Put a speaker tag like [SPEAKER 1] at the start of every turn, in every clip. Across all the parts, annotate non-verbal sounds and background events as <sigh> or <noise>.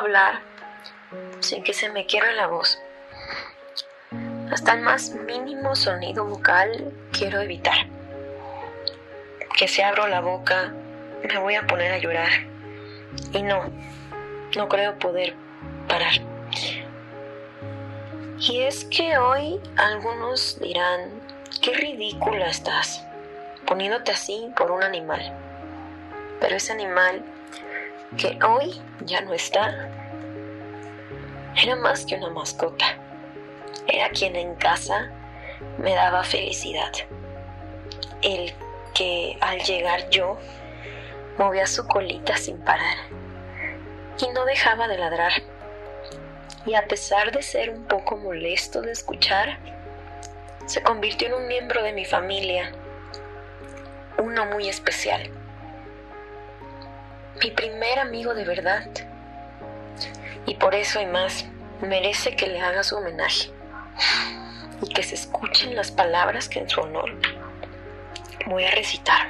[SPEAKER 1] hablar sin que se me quiera la voz. Hasta el más mínimo sonido vocal quiero evitar. Que si abro la boca me voy a poner a llorar. Y no, no creo poder parar. Y es que hoy algunos dirán, qué ridícula estás, poniéndote así por un animal. Pero ese animal que hoy ya no está, era más que una mascota. Era quien en casa me daba felicidad. El que al llegar yo movía su colita sin parar y no dejaba de ladrar. Y a pesar de ser un poco molesto de escuchar, se convirtió en un miembro de mi familia, uno muy especial mi primer amigo de verdad. Y por eso y más, merece que le haga su homenaje y que se escuchen las palabras que en su honor voy a recitar.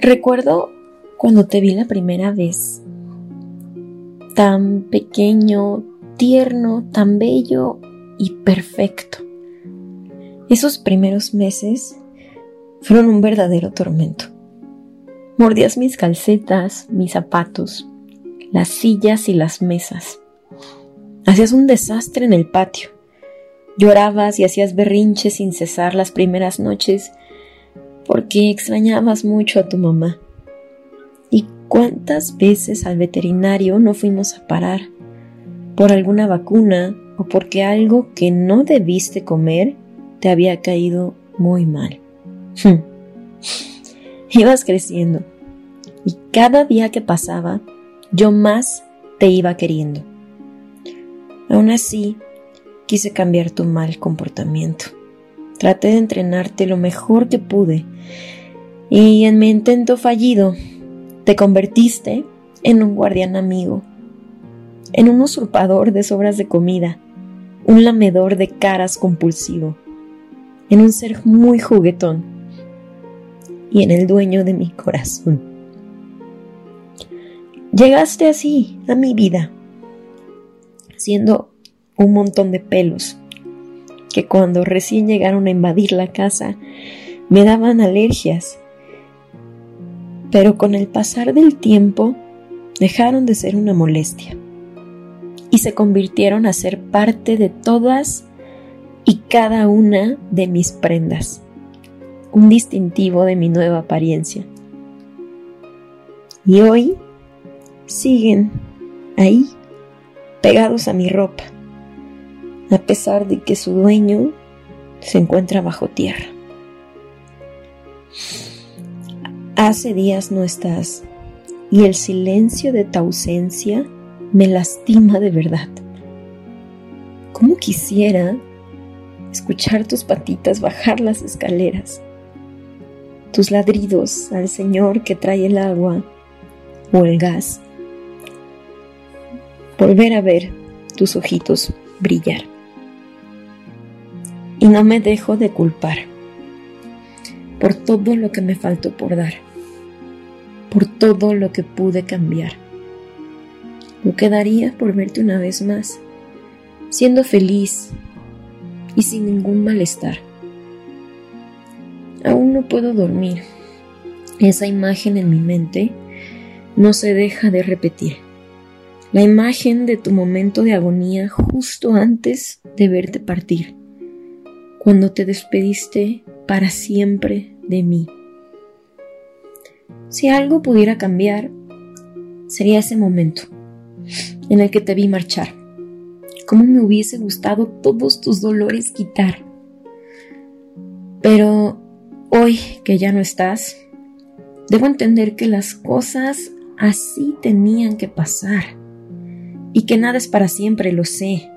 [SPEAKER 2] Recuerdo cuando te vi la primera vez, tan pequeño, tierno, tan bello y perfecto. Esos primeros meses fueron un verdadero tormento. Mordías mis calcetas, mis zapatos, las sillas y las mesas. Hacías un desastre en el patio. Llorabas y hacías berrinches sin cesar las primeras noches porque extrañabas mucho a tu mamá. ¿Y cuántas veces al veterinario no fuimos a parar? Por alguna vacuna o porque algo que no debiste comer te había caído muy mal. <laughs> Ibas creciendo y cada día que pasaba yo más te iba queriendo. Aún así, quise cambiar tu mal comportamiento. Traté de entrenarte lo mejor que pude y en mi intento fallido te convertiste en un guardián amigo en un usurpador de sobras de comida, un lamedor de caras compulsivo, en un ser muy juguetón y en el dueño de mi corazón. Llegaste así a mi vida, siendo un montón de pelos que cuando recién llegaron a invadir la casa me daban alergias, pero con el pasar del tiempo dejaron de ser una molestia se convirtieron a ser parte de todas y cada una de mis prendas, un distintivo de mi nueva apariencia. Y hoy siguen ahí, pegados a mi ropa, a pesar de que su dueño se encuentra bajo tierra. Hace días no estás y el silencio de tu ausencia me lastima de verdad. ¿Cómo quisiera escuchar tus patitas bajar las escaleras, tus ladridos al Señor que trae el agua o el gas, volver a ver tus ojitos brillar. Y no me dejo de culpar por todo lo que me faltó por dar, por todo lo que pude cambiar lo quedaría por verte una vez más, siendo feliz y sin ningún malestar. Aún no puedo dormir. Esa imagen en mi mente no se deja de repetir. La imagen de tu momento de agonía justo antes de verte partir, cuando te despediste para siempre de mí. Si algo pudiera cambiar, sería ese momento en el que te vi marchar. Cómo me hubiese gustado todos tus dolores quitar. Pero hoy que ya no estás, debo entender que las cosas así tenían que pasar y que nada es para siempre, lo sé.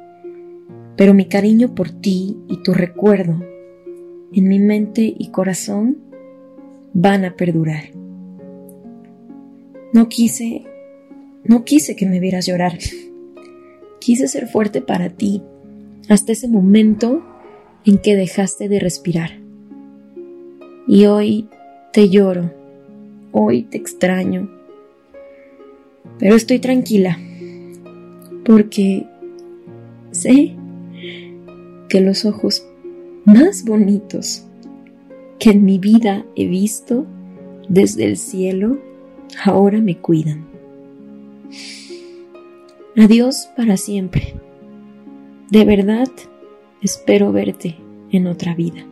[SPEAKER 2] Pero mi cariño por ti y tu recuerdo en mi mente y corazón van a perdurar. No quise no quise que me vieras llorar. Quise ser fuerte para ti, hasta ese momento en que dejaste de respirar. Y hoy te lloro, hoy te extraño, pero estoy tranquila porque sé que los ojos más bonitos que en mi vida he visto desde el cielo ahora me cuidan. Adiós para siempre. De verdad, espero verte en otra vida.